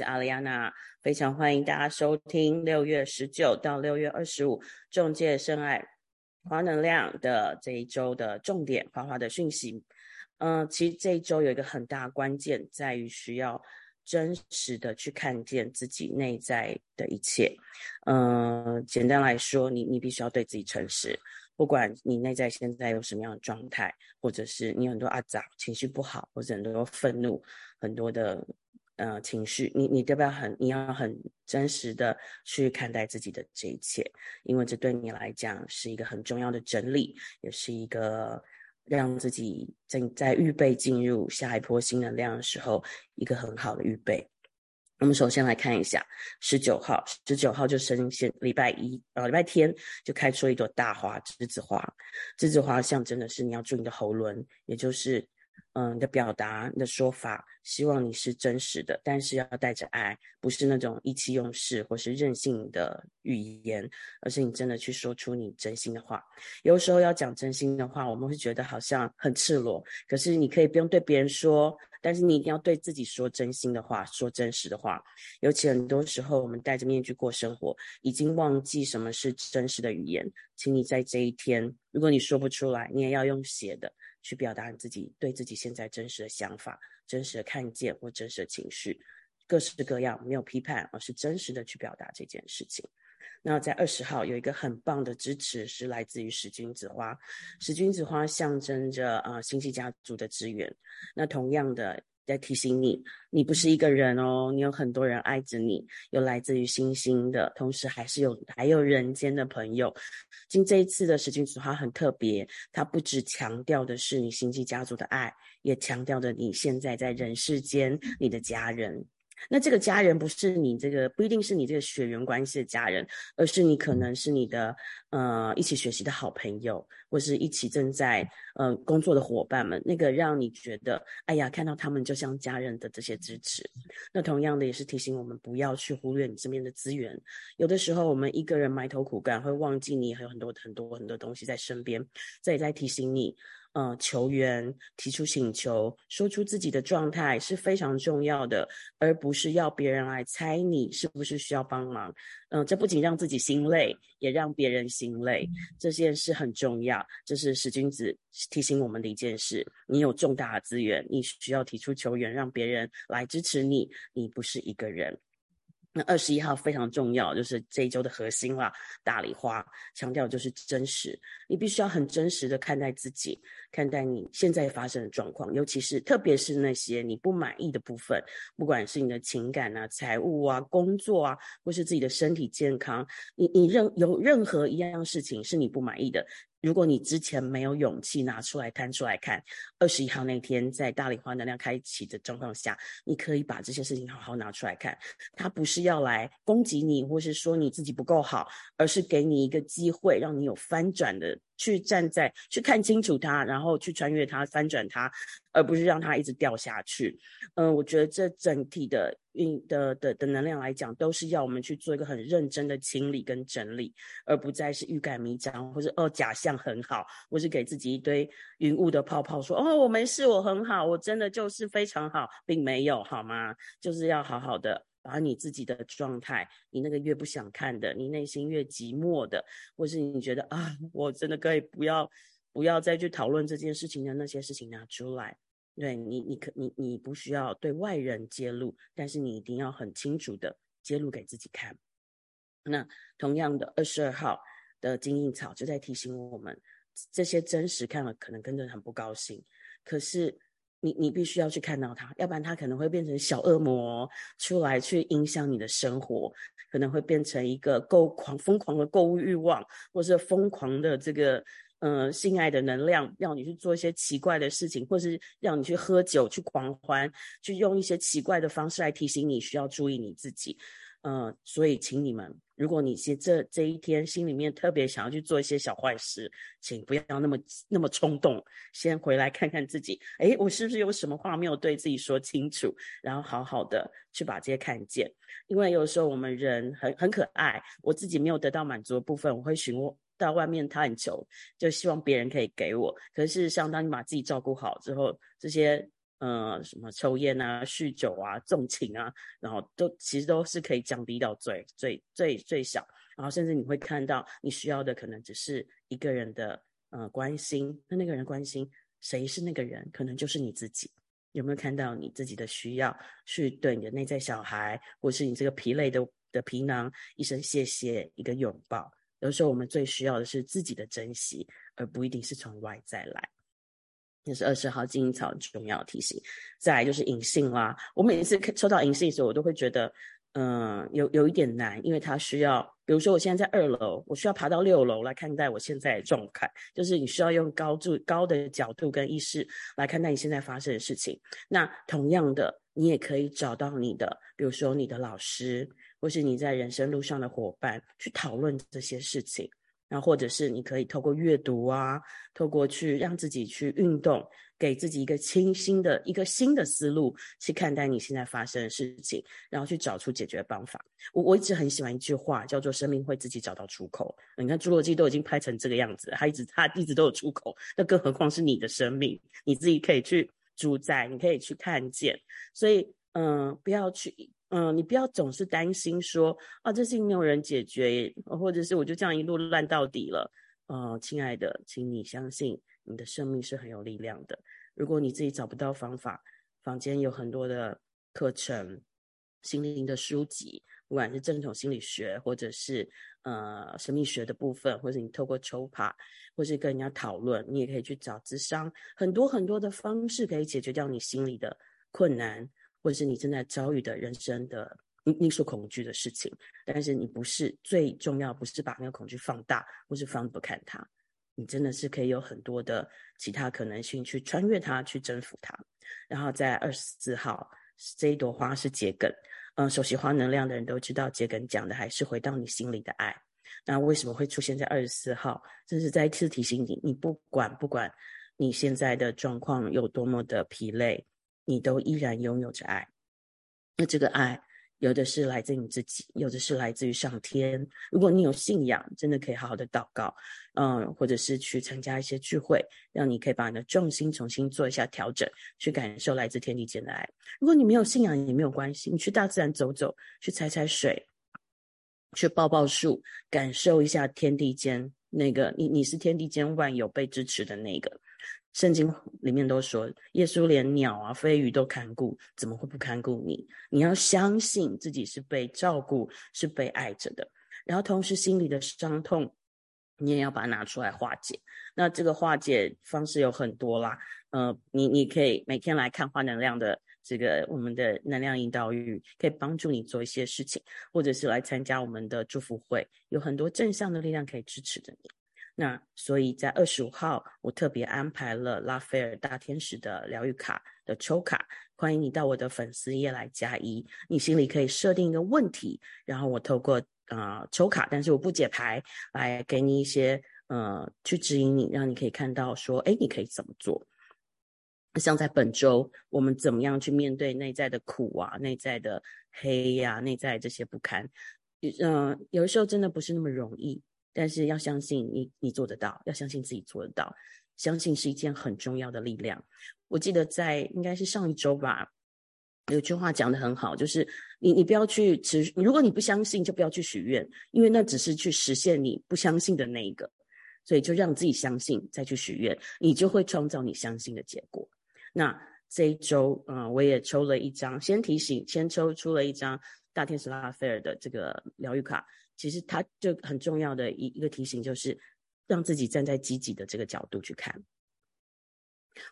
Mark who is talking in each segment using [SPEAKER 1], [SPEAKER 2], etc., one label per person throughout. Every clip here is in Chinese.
[SPEAKER 1] 是阿丽亚娜，非常欢迎大家收听六月十九到六月二十五中介深爱花能量的这一周的重点花花的讯息。嗯，其实这一周有一个很大关键，在于需要真实的去看见自己内在的一切。嗯，简单来说，你你必须要对自己诚实，不管你内在现在有什么样的状态，或者是你很多阿杂情绪不好，或者很多愤怒，很多的。呃，情绪，你你要不要很，你要很真实的去看待自己的这一切，因为这对你来讲是一个很重要的整理，也是一个让自己正在预备进入下一波新能量的时候一个很好的预备。我们首先来看一下十九号，十九号就升现礼拜一，呃，礼拜天就开出一朵大花，栀子花，栀子花象征的是你要注意你的喉轮，也就是。嗯，你的表达、你的说法，希望你是真实的，但是要带着爱，不是那种意气用事或是任性的语言，而是你真的去说出你真心的话。有时候要讲真心的话，我们会觉得好像很赤裸，可是你可以不用对别人说，但是你一定要对自己说真心的话，说真实的话。尤其很多时候，我们戴着面具过生活，已经忘记什么是真实的语言。请你在这一天，如果你说不出来，你也要用写的。去表达你自己对自己现在真实的想法、真实的看见或真实的情绪，各式各样，没有批判，而是真实的去表达这件事情。那在二十号有一个很棒的支持，是来自于使君子花。使君子花象征着啊星际家族的资源。那同样的。在提醒你，你不是一个人哦，你有很多人爱着你，有来自于星星的，同时还是有还有人间的朋友。今这一次的十君子花很特别，它不只强调的是你星际家族的爱，也强调着你现在在人世间你的家人。那这个家人不是你这个不一定是你这个血缘关系的家人，而是你可能是你的呃一起学习的好朋友，或是一起正在呃工作的伙伴们，那个让你觉得哎呀看到他们就像家人的这些支持。那同样的也是提醒我们不要去忽略你身边的资源。有的时候我们一个人埋头苦干，会忘记你还有很多很多很多东西在身边。这也在提醒你。呃，球员提出请求，说出自己的状态是非常重要的，而不是要别人来猜你是不是需要帮忙。嗯，这不仅让自己心累，也让别人心累。这件事很重要，这是史君子提醒我们的一件事。你有重大的资源，你需要提出球员，让别人来支持你。你不是一个人。那二十一号非常重要，就是这一周的核心啦。大礼花强调就是真实，你必须要很真实的看待自己，看待你现在发生的状况，尤其是特别是那些你不满意的部分，不管是你的情感啊、财务啊、工作啊，或是自己的身体健康，你你任有任何一样事情是你不满意的。如果你之前没有勇气拿出来摊出来看，二十一号那天在大礼花能量开启的状况下，你可以把这些事情好好拿出来看。他不是要来攻击你，或是说你自己不够好，而是给你一个机会，让你有翻转的。去站在去看清楚它，然后去穿越它，翻转它，而不是让它一直掉下去。嗯，我觉得这整体的运的的的能量来讲，都是要我们去做一个很认真的清理跟整理，而不再是欲盖弥彰，或者哦假象很好，或是给自己一堆云雾的泡泡，说哦我没事，我很好，我真的就是非常好，并没有好吗？就是要好好的。把你自己的状态，你那个越不想看的，你内心越寂寞的，或是你觉得啊，我真的可以不要，不要再去讨论这件事情的那些事情拿出来。对你，你可你你不需要对外人揭露，但是你一定要很清楚的揭露给自己看。那同样的，二十二号的金印草就在提醒我们，这些真实看了可能跟着很不高兴，可是。你你必须要去看到它，要不然它可能会变成小恶魔出来去影响你的生活，可能会变成一个购狂疯狂的购物欲望，或是疯狂的这个呃性爱的能量，让你去做一些奇怪的事情，或是让你去喝酒去狂欢，去用一些奇怪的方式来提醒你需要注意你自己。嗯，所以请你们，如果你是这这一天心里面特别想要去做一些小坏事，请不要那么那么冲动，先回来看看自己，诶，我是不是有什么话没有对自己说清楚，然后好好的去把这些看见。因为有时候我们人很很可爱，我自己没有得到满足的部分，我会询问到外面探求，就希望别人可以给我。可是，事实上，当你把自己照顾好之后，这些。呃，什么抽烟啊、酗酒啊、纵情啊，然后都其实都是可以降低到最最最最小。然后甚至你会看到，你需要的可能只是一个人的呃关心。那那个人关心谁是那个人？可能就是你自己。有没有看到你自己的需要？去对你的内在小孩，或是你这个疲累的的皮囊，一声谢谢，一个拥抱。有时候我们最需要的是自己的珍惜，而不一定是从外在来。也是二十号金银草重要提醒。再来就是隐性啦，我每一次抽到隐性的时候，我都会觉得，嗯，有有一点难，因为它需要，比如说我现在在二楼，我需要爬到六楼来看待我现在的状态，就是你需要用高度高的角度跟意识来看待你现在发生的事情。那同样的，你也可以找到你的，比如说你的老师，或是你在人生路上的伙伴，去讨论这些事情。然后，或者是你可以透过阅读啊，透过去让自己去运动，给自己一个清新的一个新的思路去看待你现在发生的事情，然后去找出解决方法。我我一直很喜欢一句话，叫做“生命会自己找到出口”。你看《侏罗纪》都已经拍成这个样子，它一直它一直都有出口，那更何况是你的生命，你自己可以去主宰，你可以去看见。所以，嗯，不要去。嗯，你不要总是担心说啊，这事情没有人解决，或者是我就这样一路烂到底了。呃，亲爱的，请你相信你的生命是很有力量的。如果你自己找不到方法，坊间有很多的课程、心灵的书籍，不管是正统心理学，或者是呃神秘学的部分，或者你透过抽牌，或是跟人家讨论，你也可以去找智商，很多很多的方式可以解决掉你心里的困难。或者是你正在遭遇的人生的你你所恐惧的事情，但是你不是最重要，不是把那个恐惧放大，或是放不看它，你真的是可以有很多的其他可能性去穿越它，去征服它。然后在二十四号这一朵花是桔梗，嗯，熟悉花能量的人都知道，桔梗讲的还是回到你心里的爱。那为什么会出现在二十四号？这是再一次提醒你，你不管不管你现在的状况有多么的疲累。你都依然拥有着爱，那这个爱有的是来自你自己，有的是来自于上天。如果你有信仰，真的可以好好的祷告，嗯，或者是去参加一些聚会，让你可以把你的重心重新做一下调整，去感受来自天地间的爱。如果你没有信仰也没有关系，你去大自然走走，去踩踩水，去抱抱树，感受一下天地间那个你你是天地间万有被支持的那个。圣经里面都说，耶稣连鸟啊、飞鱼都看顾，怎么会不看顾你？你要相信自己是被照顾、是被爱着的。然后，同时心里的伤痛，你也要把它拿出来化解。那这个化解方式有很多啦，呃，你你可以每天来看花能量的这个我们的能量引导语，可以帮助你做一些事情，或者是来参加我们的祝福会，有很多正向的力量可以支持着你。那所以在二十五号，我特别安排了拉斐尔大天使的疗愈卡的抽卡，欢迎你到我的粉丝页来加一。你心里可以设定一个问题，然后我透过啊抽卡，但是我不解牌，来给你一些呃去指引你，让你可以看到说，哎，你可以怎么做？像在本周，我们怎么样去面对内在的苦啊、内在的黑呀、内在这些不堪？嗯，有的时候真的不是那么容易。但是要相信你，你做得到。要相信自己做得到，相信是一件很重要的力量。我记得在应该是上一周吧，有句话讲得很好，就是你你不要去持，如果你不相信，就不要去许愿，因为那只是去实现你不相信的那一个。所以就让自己相信，再去许愿，你就会创造你相信的结果。那这一周，嗯，我也抽了一张，先提醒，先抽出了一张大天使拉斐尔的这个疗愈卡。其实它就很重要的一一个提醒，就是让自己站在积极的这个角度去看。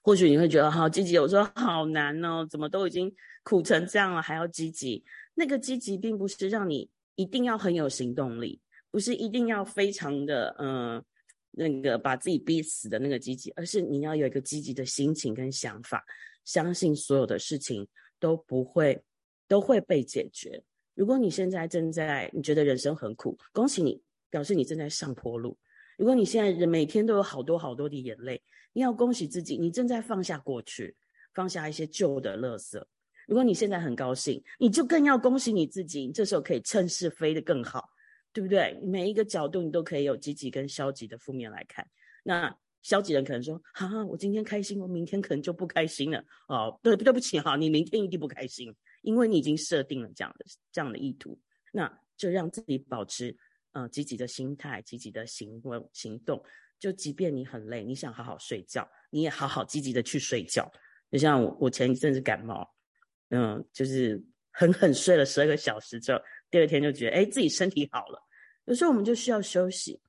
[SPEAKER 1] 或许你会觉得好积极，我说好难哦，怎么都已经苦成这样了，还要积极？那个积极并不是让你一定要很有行动力，不是一定要非常的嗯那个把自己逼死的那个积极，而是你要有一个积极的心情跟想法，相信所有的事情都不会都会被解决。如果你现在正在你觉得人生很苦，恭喜你，表示你正在上坡路。如果你现在人每天都有好多好多的眼泪，你要恭喜自己，你正在放下过去，放下一些旧的垃圾。如果你现在很高兴，你就更要恭喜你自己，你这时候可以趁势飞得更好，对不对？每一个角度你都可以有积极跟消极的负面来看。那消极人可能说：“哈，我今天开心，我明天可能就不开心了。”哦，对，对不起哈，你明天一定不开心，因为你已经设定了这样的这样的意图。那就让自己保持呃积极的心态，积极的行为行动。就即便你很累，你想好好睡觉，你也好好积极的去睡觉。就像我，我前一阵子感冒，嗯，就是狠狠睡了十二个小时之后，第二天就觉得，哎，自己身体好了。有时候我们就需要休息，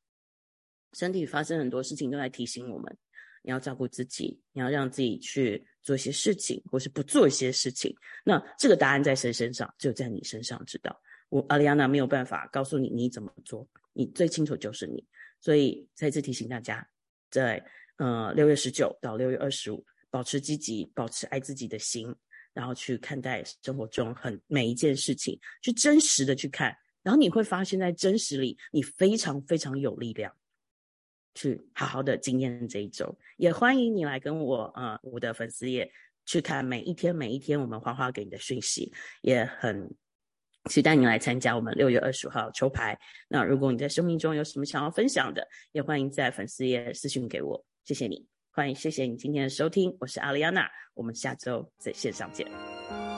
[SPEAKER 1] 身体发生很多事情都在提醒我们，你要照顾自己，你要让自己去做一些事情，或是不做一些事情。那这个答案在谁身上？只有在你身上知道。我阿丽安娜没有办法告诉你你怎么做，你最清楚就是你。所以再次提醒大家，在呃六月十九到六月二十五，保持积极，保持爱自己的心，然后去看待生活中很每一件事情，去真实的去看，然后你会发现在真实里，你非常非常有力量，去好好的经验这一周。也欢迎你来跟我呃我的粉丝页去看每一天每一天我们花花给你的讯息，也很。期待你来参加我们六月二十五号抽牌。那如果你在生命中有什么想要分享的，也欢迎在粉丝页私信给我。谢谢你，欢迎谢谢你今天的收听，我是阿丽亚娜，我们下周在线上见。